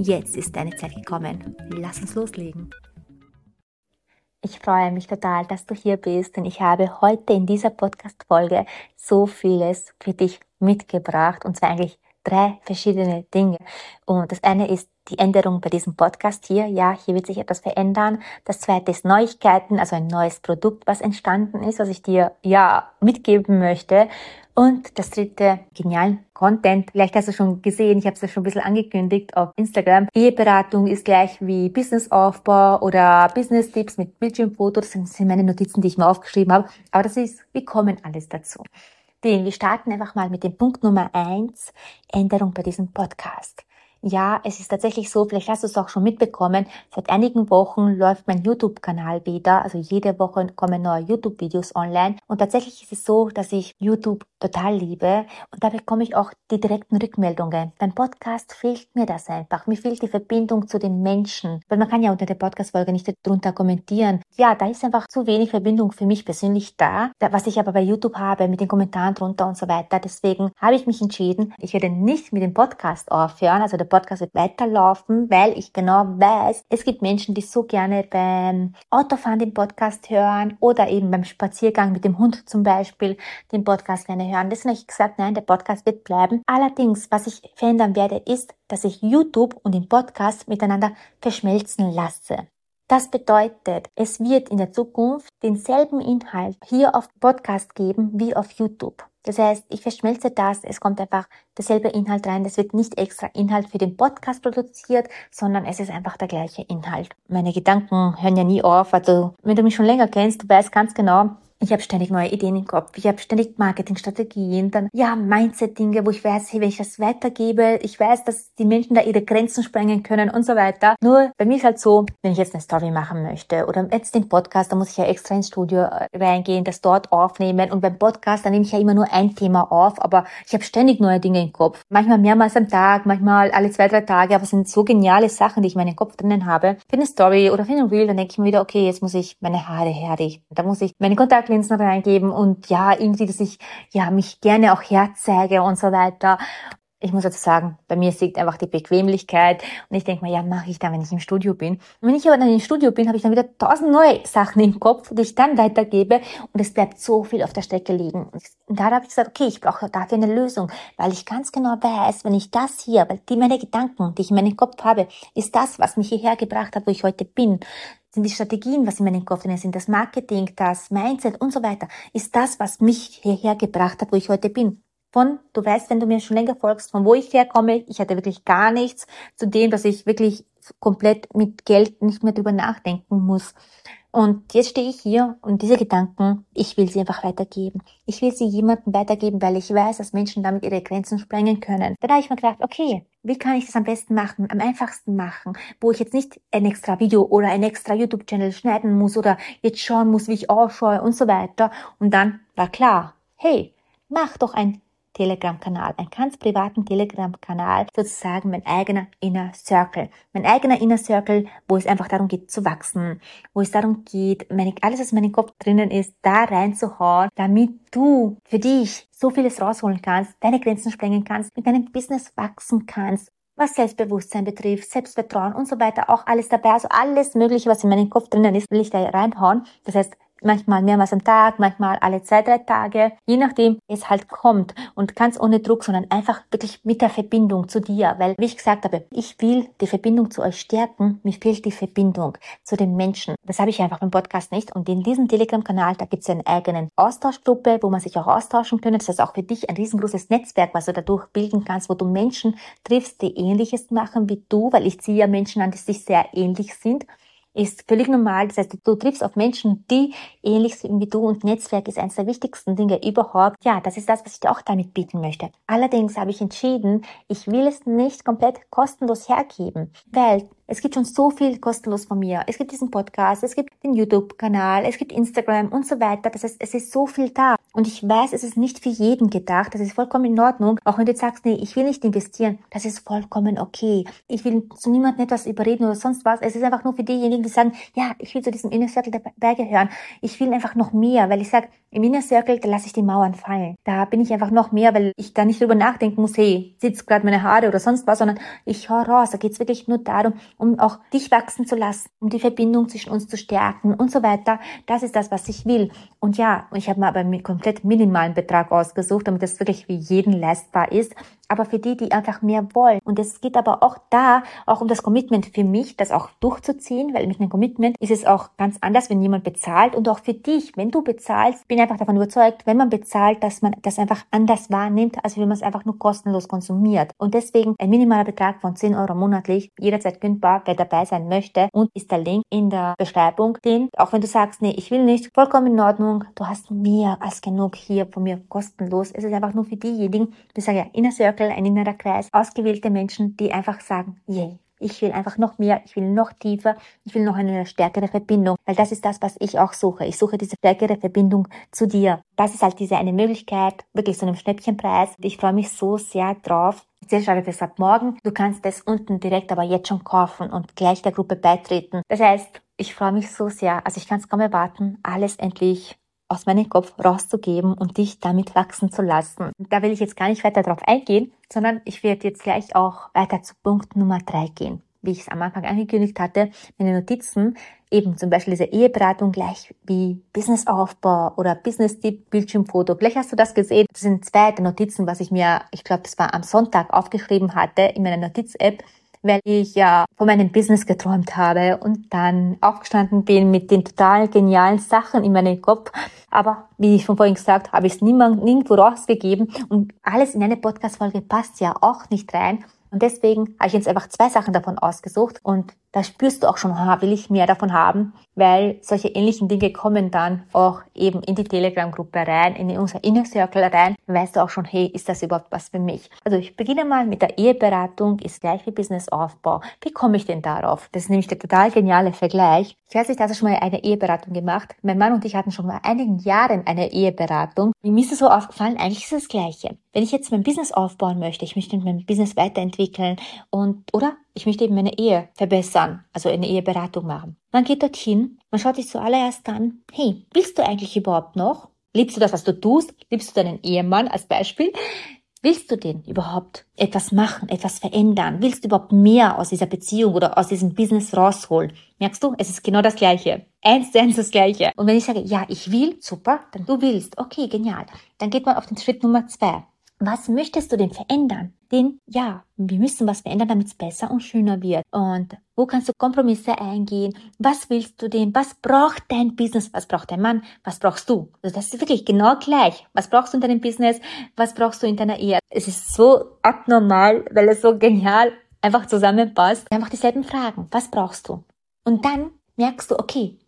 Jetzt ist deine Zeit gekommen. Lass uns loslegen. Ich freue mich total, dass du hier bist, denn ich habe heute in dieser Podcast-Folge so vieles für dich mitgebracht und zwar eigentlich drei verschiedene Dinge. Und das eine ist die Änderung bei diesem Podcast hier. Ja, hier wird sich etwas verändern. Das zweite ist Neuigkeiten, also ein neues Produkt, was entstanden ist, was ich dir ja mitgeben möchte. Und das dritte, genialen Content. Vielleicht hast du schon gesehen, ich habe es ja schon ein bisschen angekündigt auf Instagram. Eheberatung ist gleich wie Businessaufbau oder Business-Tipps mit Bildschirmfotos. Das sind meine Notizen, die ich mir aufgeschrieben habe. Aber das ist, wie kommen alles dazu? Den, wir starten einfach mal mit dem Punkt Nummer eins, Änderung bei diesem Podcast. Ja, es ist tatsächlich so, vielleicht hast du es auch schon mitbekommen, seit einigen Wochen läuft mein YouTube-Kanal wieder, also jede Woche kommen neue YouTube-Videos online und tatsächlich ist es so, dass ich YouTube total liebe und da bekomme ich auch die direkten Rückmeldungen. Beim Podcast fehlt mir das einfach, mir fehlt die Verbindung zu den Menschen, weil man kann ja unter der Podcast-Folge nicht drunter kommentieren. Ja, da ist einfach zu wenig Verbindung für mich persönlich da, was ich aber bei YouTube habe mit den Kommentaren drunter und so weiter. Deswegen habe ich mich entschieden, ich werde nicht mit dem Podcast aufhören, also der Podcast wird weiterlaufen, weil ich genau weiß, es gibt Menschen, die so gerne beim Autofahren den Podcast hören oder eben beim Spaziergang mit dem Hund zum Beispiel den Podcast gerne hören. Deswegen habe ich gesagt, nein, der Podcast wird bleiben. Allerdings, was ich verändern werde, ist, dass ich YouTube und den Podcast miteinander verschmelzen lasse. Das bedeutet, es wird in der Zukunft denselben Inhalt hier auf Podcast geben wie auf YouTube. Das heißt, ich verschmelze das, es kommt einfach derselbe Inhalt rein, es wird nicht extra Inhalt für den Podcast produziert, sondern es ist einfach der gleiche Inhalt. Meine Gedanken hören ja nie auf, also wenn du mich schon länger kennst, du weißt ganz genau, ich habe ständig neue Ideen im Kopf. Ich habe ständig Marketingstrategien, dann ja Mindset-Dinge, wo ich weiß, hey, wenn ich das weitergebe, ich weiß, dass die Menschen da ihre Grenzen sprengen können und so weiter. Nur bei mir ist halt so, wenn ich jetzt eine Story machen möchte oder jetzt den Podcast, da muss ich ja extra ins Studio äh, reingehen, das dort aufnehmen. Und beim Podcast, da nehme ich ja immer nur ein Thema auf, aber ich habe ständig neue Dinge im Kopf. Manchmal mehrmals am Tag, manchmal alle zwei, drei Tage, aber es sind so geniale Sachen, die ich in meinem Kopf drinnen habe. Für eine Story oder für einen Reel, dann denke ich mir wieder, okay, jetzt muss ich meine Haare herrichten. Da muss ich meine Kontakte Kontaktlinsen reingeben und ja, irgendwie, dass ich ja mich gerne auch herzeige und so weiter. Ich muss jetzt sagen, bei mir liegt einfach die Bequemlichkeit und ich denke mir, ja, mache ich dann, wenn ich im Studio bin. Und wenn ich aber dann im Studio bin, habe ich dann wieder tausend neue Sachen im Kopf, die ich dann weitergebe und es bleibt so viel auf der Strecke liegen. Und da habe ich gesagt, okay, ich brauche dafür eine Lösung, weil ich ganz genau weiß, wenn ich das hier, weil die meine Gedanken, die ich in meinem Kopf habe, ist das, was mich hierher gebracht hat, wo ich heute bin sind die Strategien, was in meinem Kopf drin sind, das Marketing, das Mindset und so weiter, ist das, was mich hierher gebracht hat, wo ich heute bin. Von, du weißt, wenn du mir schon länger folgst, von wo ich herkomme, ich hatte wirklich gar nichts zu dem, dass ich wirklich komplett mit Geld nicht mehr drüber nachdenken muss. Und jetzt stehe ich hier und diese Gedanken, ich will sie einfach weitergeben. Ich will sie jemandem weitergeben, weil ich weiß, dass Menschen damit ihre Grenzen sprengen können. Dann habe ich mir gedacht, okay, wie kann ich das am besten machen, am einfachsten machen, wo ich jetzt nicht ein extra Video oder ein extra YouTube-Channel schneiden muss oder jetzt schauen muss, wie ich ausschaue und so weiter. Und dann war klar, hey, mach doch ein Telegram-Kanal, einen ganz privaten Telegram-Kanal, sozusagen mein eigener Inner Circle. Mein eigener Inner Circle, wo es einfach darum geht zu wachsen, wo es darum geht, meine, alles, was in meinem Kopf drinnen ist, da reinzuhauen, damit du für dich so vieles rausholen kannst, deine Grenzen sprengen kannst, mit deinem Business wachsen kannst was Selbstbewusstsein betrifft, Selbstvertrauen und so weiter, auch alles dabei. Also alles Mögliche, was in meinem Kopf drinnen ist, will ich da reinhauen. Das heißt, manchmal mehrmals am Tag, manchmal alle zwei, drei Tage, je nachdem es halt kommt. Und ganz ohne Druck, sondern einfach wirklich mit der Verbindung zu dir, weil wie ich gesagt habe, ich will die Verbindung zu euch stärken, mir fehlt die Verbindung zu den Menschen. Das habe ich einfach im Podcast nicht. Und in diesem Telegram-Kanal, da gibt es eine eigene Austauschgruppe, wo man sich auch austauschen können. Das ist auch für dich ein riesengroßes Netzwerk, was du dadurch bilden kannst, wo du Menschen triffst, die ähnliches machen wie du, weil ich ziehe ja Menschen an, die sich sehr ähnlich sind ist völlig normal. Das heißt, du, triffst auf Menschen, die ähnlich sind wie du und Netzwerk ist eines der wichtigsten Dinge überhaupt. Ja, das ist das, was ich dir auch damit bieten möchte. Allerdings habe ich entschieden, ich will es nicht komplett kostenlos hergeben, weil es gibt schon so viel kostenlos von mir. Es gibt diesen Podcast, es gibt den YouTube-Kanal, es gibt Instagram und so weiter. Das heißt, es ist so viel da. Und ich weiß, es ist nicht für jeden gedacht. Das ist vollkommen in Ordnung. Auch wenn du sagst, nee, ich will nicht investieren, das ist vollkommen okay. Ich will zu niemandem etwas überreden oder sonst was. Es ist einfach nur für diejenigen, die sagen, ja, ich will zu diesem Inner Circle dabei gehören. Ich will einfach noch mehr, weil ich sage, im Inner Circle, da lasse ich die Mauern fallen. Da bin ich einfach noch mehr, weil ich da nicht drüber nachdenken muss, hey, sitzt gerade meine Haare oder sonst was, sondern ich höre raus. Da geht's wirklich nur darum, um auch dich wachsen zu lassen, um die Verbindung zwischen uns zu stärken und so weiter. Das ist das, was ich will. Und ja, ich habe mir aber einen komplett minimalen Betrag ausgesucht, damit das wirklich für jeden leistbar ist aber für die, die einfach mehr wollen. Und es geht aber auch da, auch um das Commitment für mich, das auch durchzuziehen, weil mit einem Commitment ist es auch ganz anders, wenn jemand bezahlt und auch für dich, wenn du bezahlst, bin einfach davon überzeugt, wenn man bezahlt, dass man das einfach anders wahrnimmt, als wenn man es einfach nur kostenlos konsumiert. Und deswegen ein minimaler Betrag von 10 Euro monatlich, jederzeit kündbar, wer dabei sein möchte und ist der Link in der Beschreibung, den, auch wenn du sagst, nee, ich will nicht, vollkommen in Ordnung, du hast mehr als genug hier von mir kostenlos. Es ist einfach nur für diejenigen, die sagen, ja, Inner Circle Circle, ein innerer Kreis, ausgewählte Menschen, die einfach sagen, yay, ich will einfach noch mehr, ich will noch tiefer, ich will noch eine stärkere Verbindung, weil das ist das, was ich auch suche. Ich suche diese stärkere Verbindung zu dir. Das ist halt diese eine Möglichkeit, wirklich so einem Schnäppchenpreis. Ich freue mich so sehr drauf. Sehr schade das ab morgen. Du kannst es unten direkt aber jetzt schon kaufen und gleich der Gruppe beitreten. Das heißt, ich freue mich so sehr. Also ich kann es kaum erwarten, alles endlich aus meinem Kopf rauszugeben und dich damit wachsen zu lassen. Da will ich jetzt gar nicht weiter drauf eingehen, sondern ich werde jetzt gleich auch weiter zu Punkt Nummer drei gehen. Wie ich es am Anfang angekündigt hatte, meine Notizen, eben zum Beispiel diese Eheberatung gleich wie Businessaufbau oder Business-Tipp, Bildschirmfoto. Vielleicht hast du das gesehen. Das sind zwei Notizen, was ich mir, ich glaube, das war am Sonntag aufgeschrieben hatte in meiner Notiz-App weil ich ja von meinem Business geträumt habe und dann aufgestanden bin mit den total genialen Sachen in meinem Kopf. Aber wie ich schon vorhin gesagt habe, ich es niemand, nirgendwo rausgegeben und alles in eine Podcast-Folge passt ja auch nicht rein. Und deswegen habe ich jetzt einfach zwei Sachen davon ausgesucht und da spürst du auch schon, ha, will ich mehr davon haben, weil solche ähnlichen Dinge kommen dann auch eben in die Telegram-Gruppe rein, in unser Inner Circle rein, dann weißt du auch schon, hey, ist das überhaupt was für mich? Also ich beginne mal mit der Eheberatung, ist gleich wie Businessaufbau. Wie komme ich denn darauf? Das ist nämlich der total geniale Vergleich. Ich weiß nicht, hast du schon mal eine Eheberatung gemacht? Mein Mann und ich hatten schon mal einigen Jahren eine Eheberatung. Mir ist es so aufgefallen, eigentlich ist es das Gleiche. Wenn ich jetzt mein Business aufbauen möchte, ich möchte mein Business weiterentwickeln und, oder ich möchte eben meine Ehe verbessern, also eine Eheberatung machen. Man geht dorthin, man schaut sich zuallererst an, hey, willst du eigentlich überhaupt noch? Liebst du das, was du tust? Liebst du deinen Ehemann als Beispiel? Willst du denn überhaupt etwas machen, etwas verändern? Willst du überhaupt mehr aus dieser Beziehung oder aus diesem Business rausholen? Merkst du, es ist genau das Gleiche. Eins zu eins das Gleiche. Und wenn ich sage, ja, ich will, super, dann du willst, okay, genial. Dann geht man auf den Schritt Nummer zwei. Was möchtest du denn verändern? Denn ja, wir müssen was verändern, damit es besser und schöner wird. Und wo kannst du Kompromisse eingehen? Was willst du denn? Was braucht dein Business? Was braucht dein Mann? Was brauchst du? Also das ist wirklich genau gleich. Was brauchst du in deinem Business? Was brauchst du in deiner Ehe? Es ist so abnormal, weil es so genial einfach zusammenpasst. Einfach dieselben Fragen. Was brauchst du? Und dann merkst du, okay,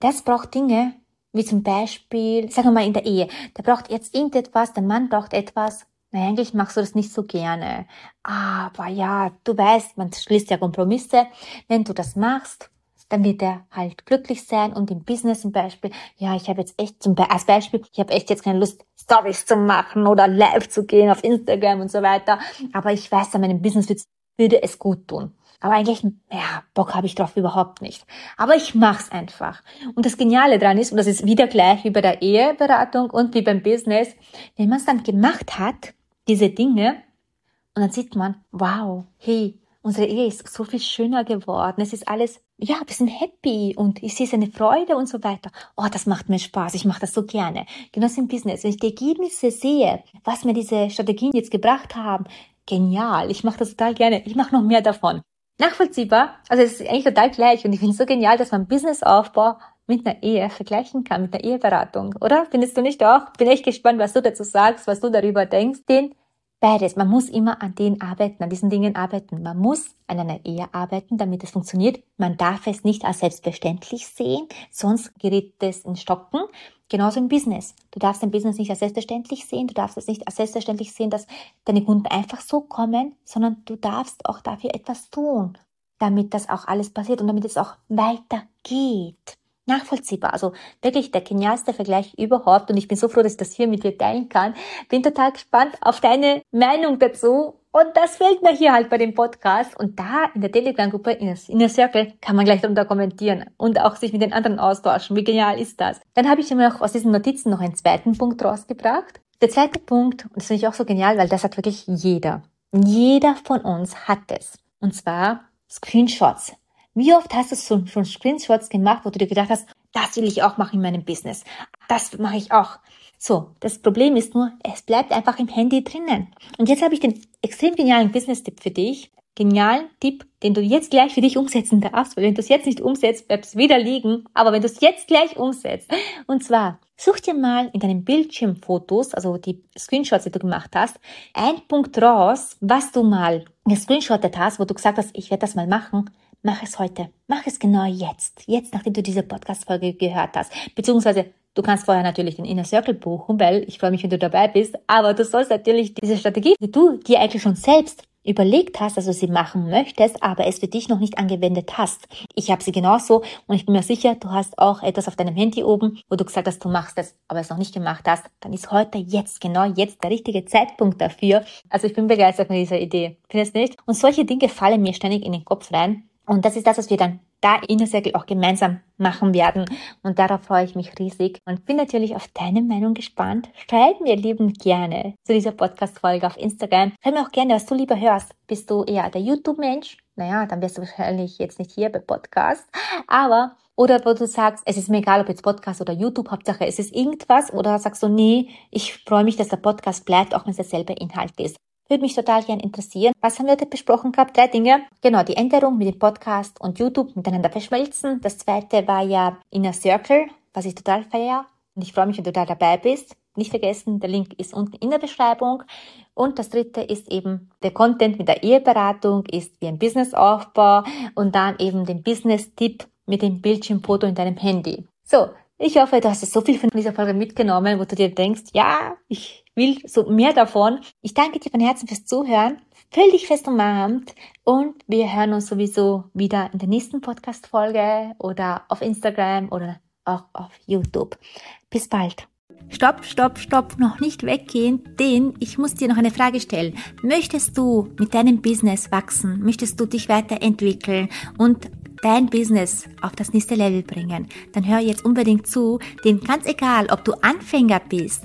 das braucht Dinge, wie zum Beispiel, sagen wir mal in der Ehe, der braucht jetzt irgendetwas, der Mann braucht etwas. Na, eigentlich machst du das nicht so gerne. Aber ja, du weißt, man schließt ja Kompromisse. Wenn du das machst, dann wird er halt glücklich sein und im Business zum Beispiel, ja, ich habe jetzt echt zum Be als Beispiel, ich habe echt jetzt keine Lust, Stories zu machen oder live zu gehen auf Instagram und so weiter. Aber ich weiß, an meinem Business würde es gut tun. Aber eigentlich, ja, Bock habe ich drauf überhaupt nicht. Aber ich mach's einfach. Und das Geniale dran ist, und das ist wieder gleich wie bei der Eheberatung und wie beim Business, wenn man es dann gemacht hat, diese Dinge, und dann sieht man, wow, hey, unsere Ehe ist so viel schöner geworden. Es ist alles, ja, wir sind happy und ich sehe seine Freude und so weiter. Oh, das macht mir Spaß. Ich mache das so gerne. Genauso im Business. Wenn ich die Ergebnisse sehe, was mir diese Strategien jetzt gebracht haben, genial. Ich mache das total gerne. Ich mache noch mehr davon nachvollziehbar. Also es ist eigentlich total gleich und ich finde es so genial, dass man Businessaufbau mit einer Ehe vergleichen kann, mit einer Eheberatung, oder? Findest du nicht auch? Bin echt gespannt, was du dazu sagst, was du darüber denkst. Denn beides. Man muss immer an denen arbeiten, an diesen Dingen arbeiten. Man muss an einer Ehe arbeiten, damit es funktioniert. Man darf es nicht als selbstverständlich sehen, sonst gerät es in Stocken. Genauso im Business. Du darfst dein Business nicht als selbstverständlich sehen. Du darfst es nicht als selbstverständlich sehen, dass deine Kunden einfach so kommen, sondern du darfst auch dafür etwas tun, damit das auch alles passiert und damit es auch weitergeht nachvollziehbar. Also wirklich der genialste Vergleich überhaupt. Und ich bin so froh, dass ich das hier mit dir teilen kann. Bin total gespannt auf deine Meinung dazu. Und das fehlt mir hier halt bei dem Podcast. Und da in der Telegram-Gruppe, in der Circle, kann man gleich darunter kommentieren und auch sich mit den anderen austauschen. Wie genial ist das? Dann habe ich mir noch aus diesen Notizen noch einen zweiten Punkt rausgebracht. Der zweite Punkt, und das finde ich auch so genial, weil das hat wirklich jeder. Jeder von uns hat es. Und zwar Screenshots. Wie oft hast du schon Screenshots gemacht, wo du dir gedacht hast, das will ich auch machen in meinem Business. Das mache ich auch. So, das Problem ist nur, es bleibt einfach im Handy drinnen. Und jetzt habe ich den extrem genialen Business-Tipp für dich. Genialen Tipp, den du jetzt gleich für dich umsetzen darfst, weil wenn du es jetzt nicht umsetzt, bleibst du wieder liegen. Aber wenn du es jetzt gleich umsetzt, und zwar, such dir mal in deinen Bildschirmfotos, also die Screenshots, die du gemacht hast, ein Punkt raus, was du mal gescreenshottet hast, wo du gesagt hast, ich werde das mal machen Mach es heute. Mach es genau jetzt. Jetzt, nachdem du diese Podcast-Folge gehört hast. Beziehungsweise, du kannst vorher natürlich den Inner Circle buchen, weil ich freue mich, wenn du dabei bist. Aber du sollst natürlich diese Strategie, die du dir eigentlich schon selbst überlegt hast, du sie machen möchtest, aber es für dich noch nicht angewendet hast. Ich habe sie genauso und ich bin mir sicher, du hast auch etwas auf deinem Handy oben, wo du gesagt hast, du machst es, aber es noch nicht gemacht hast. Dann ist heute jetzt, genau jetzt der richtige Zeitpunkt dafür. Also ich bin begeistert von dieser Idee. Findest du nicht? Und solche Dinge fallen mir ständig in den Kopf rein. Und das ist das, was wir dann da in der Circle auch gemeinsam machen werden. Und darauf freue ich mich riesig und bin natürlich auf deine Meinung gespannt. Schreib mir lieben gerne zu dieser Podcast-Folge auf Instagram. Schreib mir auch gerne, was du lieber hörst. Bist du eher der YouTube-Mensch? Naja, dann wirst du wahrscheinlich jetzt nicht hier bei Podcast. Aber oder wo du sagst, es ist mir egal, ob jetzt Podcast oder YouTube, Hauptsache es ist irgendwas. Oder sagst du, nee, ich freue mich, dass der Podcast bleibt, auch wenn es derselbe Inhalt ist. Würde mich total gern interessieren. Was haben wir heute besprochen gehabt? Drei Dinge. Genau, die Änderung mit dem Podcast und YouTube miteinander verschmelzen. Das zweite war ja Inner Circle, was ich total feiere. Und ich freue mich, wenn du da dabei bist. Nicht vergessen, der Link ist unten in der Beschreibung. Und das dritte ist eben der Content mit der Eheberatung, ist wie ein Businessaufbau und dann eben den Business-Tipp mit dem Bildschirmfoto in deinem Handy. So, ich hoffe, du hast so viel von dieser Folge mitgenommen, wo du dir denkst, ja, ich will so mehr davon. Ich danke dir von Herzen fürs Zuhören. Völlig fest umarmt und wir hören uns sowieso wieder in der nächsten Podcast-Folge oder auf Instagram oder auch auf YouTube. Bis bald. Stopp, stopp, stopp, noch nicht weggehen, denn ich muss dir noch eine Frage stellen. Möchtest du mit deinem Business wachsen? Möchtest du dich weiterentwickeln und dein Business auf das nächste Level bringen, dann hör jetzt unbedingt zu, denn ganz egal, ob du Anfänger bist